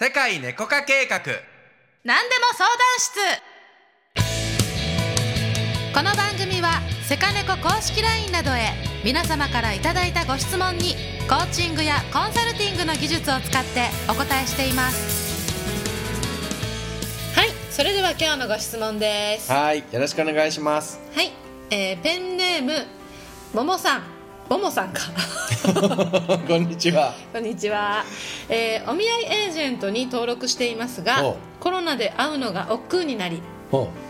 世界猫化計画。何でも相談室。この番組はセカネコ公式 LINE などへ皆様からいただいたご質問にコーチングやコンサルティングの技術を使ってお答えしています。はいそれでは今日のご質問です。ははいよろしくお願いします。い、えーペンネームももさんももさんか。こんにちは。こんにちは、えーお見合いエージェントに登録していますがおコロナで会うのが億劫になり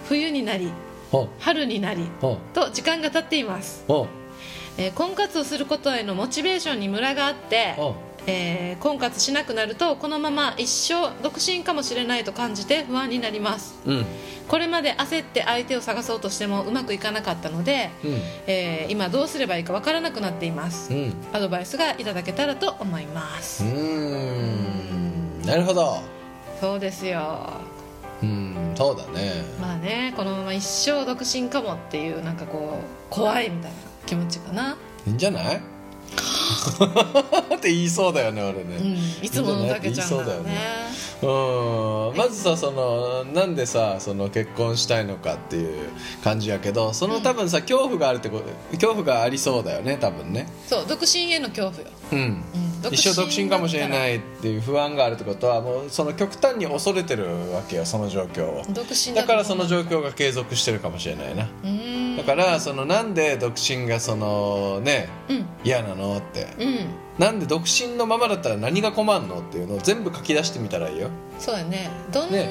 冬になり春になりと時間が経っています、えー婚活をすることへのモチベーションにムラがあって、ほえー婚活しなくなるとこのまま一生独身かもしれないと感じて不安になります。ううん。これまで焦って相手を探そうとしてもうまくいかなかったので、うん。えー今どうすればいいかわからなくなっています、うん。アドバイスがいただけたらと思います、うーん。なるほど。そうですよ。うん。そうだね。まあねこのまま一生独身かもっていうなんかこう怖いみたいな気持ちかな、いいんじゃない？って言いそうだよね俺うん。ね、いつものたけちゃんだよ言いそうだよねうん。まずさそのなんでさその結婚したいのかっていう感じやけどその多分さ恐怖があるってこと恐怖がありそうだよね多分ね。そう独身への恐怖よ、うん。うん。一生独身かもしれいないっていう不安があるってことはもうその極端に恐れてるわけよその状況を。独身だからその状況況が継続してるかもしれないな。うんだからそのなんで独身がそのねうん。嫌なのって。うん。なんで独身のままだったら何が困るのっていうのを全部書き出してみたらいいよ。そうやね。どんなね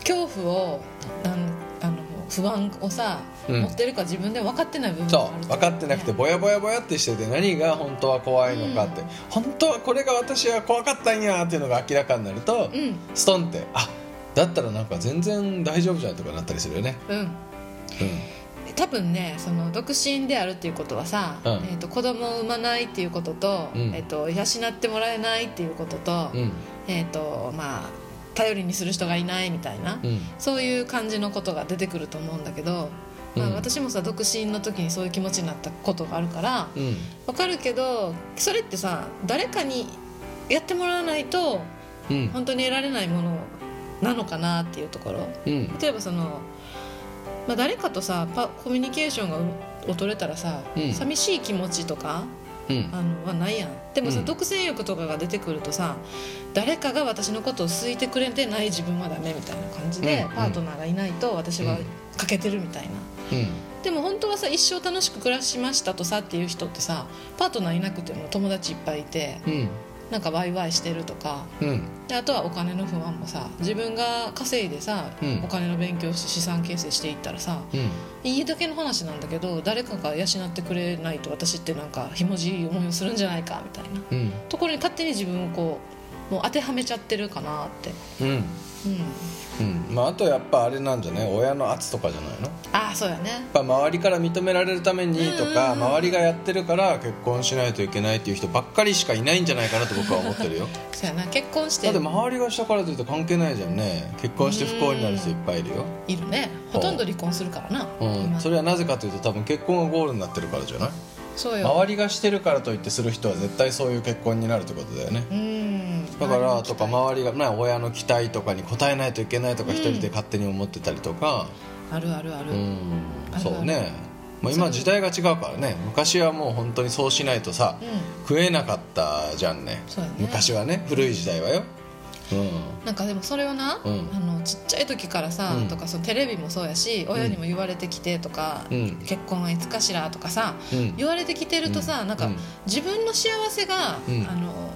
恐怖をあのあの不安をさ、うん。持ってるか自分で分かってない部分がそう。分かってなくてぼやぼやぼやってしてて何が本当は怖いのかって、本当はこれが私は怖かったんやっていうのが明らかになると、うん。ストンってあだったらなんか全然大丈夫じゃんとかなったりするよね。うん。うん多分ねその独身であるっていうことはさ、うん。えー、と子供を産まないっていうことと,、うん。えー、と養ってもらえないっていうことと,、うん。えーとまあ、頼りにする人がいないみたいな、うん。そういう感じのことが出てくると思うんだけど、まあ、うん。私もさ独身の時にそういう気持ちになったことがあるからうん。わかるけどそれってさ誰かにやってもらわないとうん。本当に得られないものなのかなっていうところ。うん。例えばその、まあ、誰かとさパコミュニケーションがを取れたらさ、うん。寂しい気持ちとかうん。あのはないやん。でもさ、うん。独占欲とかが出てくるとさ誰かが私のことを好いてくれてない自分はダメみたいな感じで、うん。パートナーがいないと私は欠けてるみたいな、うん。でも本当はさ一生楽しく暮らしましたとさっていう人ってさパートナーいなくても友達いっぱいいてうんなんかワイワイしてるとか。うん。であとはお金の不安もさ自分が稼いでさ、うん。お金の勉強して資産形成していったらさうん。いいだけの話なんだけど誰かが養ってくれないと私ってなんかひもじい思いをするんじゃないかみたいな。うん。ところに勝手に自分をこうもう当てはめちゃってるかなって。うん。うん。うん。まああとやっぱあれなんじゃない？親の圧とかじゃないの？やっああそうやね。ぱ周りから認められるためにとかうんうん。うん周りがやってるから結婚しないといけないっていう人ばっかりしかいないんじゃないかなと僕は思ってるよ。そうやな。結婚しだてって周りがしたからといって関係ないじゃんね。結婚して不幸になる人いっぱいいるよ。いるね。ほとんど離婚するからな、うん。今。それはなぜかというと多分結婚がゴールになってるからじゃない？周りがしてるからといってする人は絶対そういう結婚になるってことだよね。うん。だからとか周周りがな親の期待とかに応えないといけないとかうん一人で勝手に思ってたりとか。あるあるある、そうね。まあ今時代が違うからね。昔はもう本当にそうしないとさうん。食えなかったじゃんね。昔はね古い時代はよ。うんなんかでもそれをな、うん。あのちっちゃい時からさ、うん。とかそのテレビもそうやし親にも言われてきてとか、うん。結婚はいつかしらとかさうん。言われてきてるとさ、なんかうん。自分の幸せが、うん。あの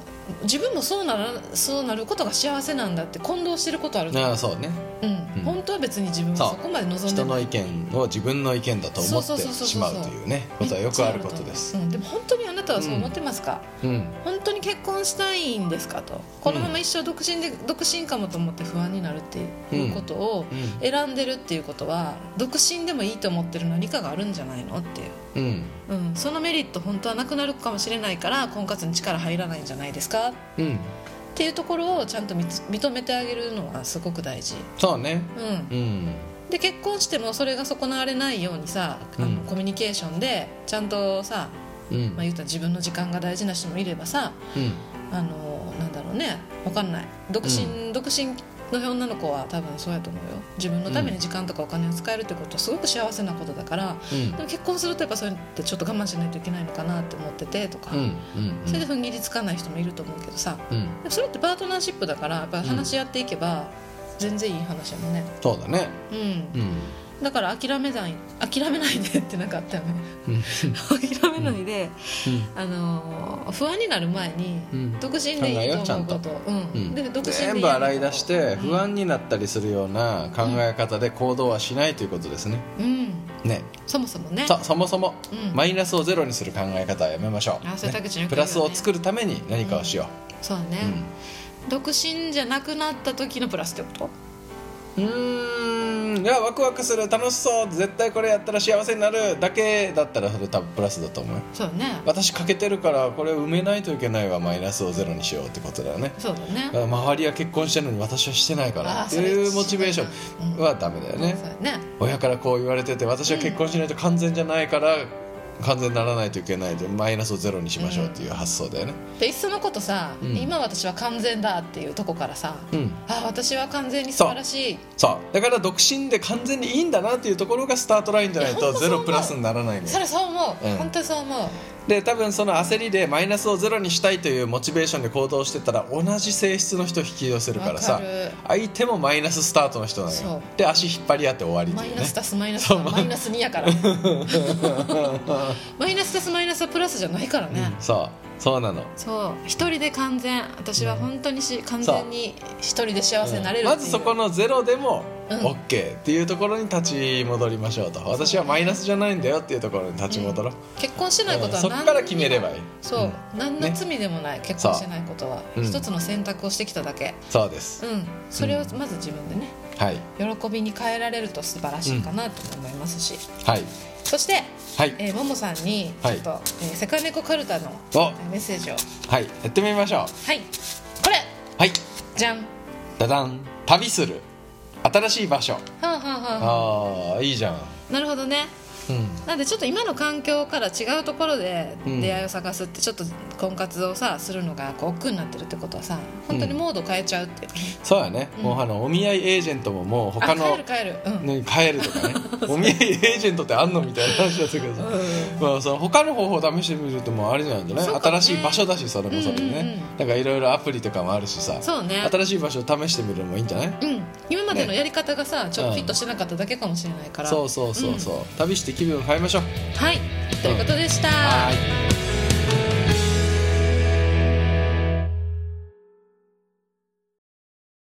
自分もそうならそうなることが幸せなんだって混同してることあるああそうね。うん。うん。本当は別に自分はそこまで望んで人の意見を自分の意見だと思ってしまうというねことはよくあることです。うん、でも本当にあなたはそう思ってますか、うん。本当に結婚したいんですかと。このまま一生独身で独身かもと思って不安になるっていうことをうん。選んでるっていうことは独身でもいいと思ってる何かがあるんじゃないのっていう、うん。うん、そのメリット本当はなくなるかもしれないから婚活に力入らないんじゃないですか？っうん。ていうところをちゃんと認めてあげるのはすごく大事、そうね。うん、うん。で結婚してもそれが損なわれないようにさあの、うん。コミュニケーションでちゃんとさ、うん。まあ、言ったら自分の時間が大事な人もいればさうん。あのなんだろうね。わかんない。独身、独身の女の子は多分そうやと思うよ。自分のために時間とかお金を使えるってことはすごく幸せなことだから、うん。でも結婚するとやっぱそういうのってちょっと我慢しないといけないのかなって思っててとか、うん。うん。それで踏ん切りつかない人もいると思うけどさうん。でもそれってパートナーシップだからやっぱ話し合っていけば全然いい話やもんね。そうだね。うん。うんだから諦めない諦めないでってなんかあったよね。うん。諦めないで、あのー不安になる前に、うん。独身でいいと思うことうんうん。で独身全部洗い出してうん。不安になったりするような考え方で行動はしないということですね。うん。ね。そもそもね。そそもそもうん。マイナスをゼロにする考え方はやめましょう。あそれ田口のよく言うよねプラスを作るために何かをしよそうだね、独身じゃなくなった時のプラスってこと？ううーんいやワクワクする楽しそう絶対これやったら幸せになるだけだったらそれ多分プラスだと思うよ。そうだね。私欠けてるからこれを埋めないといけないわマイナスをゼロにしようってことだよね。そうだね。だ周りは結婚してるのに私はしてないからっていうモチベーションうん。はダメだよね。ね。親からこう言われてて私は結婚しないと完全じゃないから完全にならないといけないでマイナスをゼロにしましょうっていう発想だよね。でいっそのことさ、うん。今私は完全だっていうとこからさ、うん。あ私は完全に素晴らしい。そう。だから独身で完全にいいんだなっていうところがスタートラインじゃないいやとほんとそう思う。ゼロプラスにならないのよ。それそう思う、うん。本当にそう思うで多分その焦りでマイナスをゼロにしたいというモチベーションで行動してたら同じ性質の人を引き寄せるからさ相手もマイナススタートの人なのよ。で足引っ張り合って終わりというね。マイナス足すマイナスマイナス2やから。マイナス足すマイナスはプラスじゃないからね、そうそうなの。そう一人で完全私は本当にし完全に一人で幸せになれるまずそこのゼロでもうん。OK っていうところに立ち戻りましょうと。私はマイナスじゃないんだよっていうところに立ち戻ろう、結婚してないことはうん。そこから決めればいい。そう、うん。何の罪でもない、結婚してないことは、う。ん。一つの選択をしてきただけ。そうです、うん。それをまず自分でねはい。喜びに変えられると素晴らしいかなと思いますし、はいそして、はい。えー、ももさんにちょっと、えーセカネコカルタのお。メッセージを。はい。やってみましょう。はい。これ。はい。じゃん。はダダン。旅する。新しい場所。あ、はあはあはあ。あいいじゃん。あ、なるほどね。うん。なんでちょっと今の環境から違うところでうん。出会いを探すってちょっと婚活をさするのがこう億劫になってるってことはさ本当にモード変えちゃうってそうやね、うん。もうあのお見合いエージェントももう他あの帰る帰る。うん、ね、帰るとかね。お見合いエージェントってあんのみたいな話だったけどさ、まあ、その他の方法を試してみるともありなんじゃない、そうかもね。新しい場所だしそれもそれでね、うんうんうん。なんかいろいろアプリとかもあるしさ。そうね。新しい場所を試してみるのもいいんじゃない？うん、今までのやり方がさ、ちょっとフィットしてなかっただけかもしれないから、そうそうそうそう、旅して気分を変えましょう。はい。ということでした、はい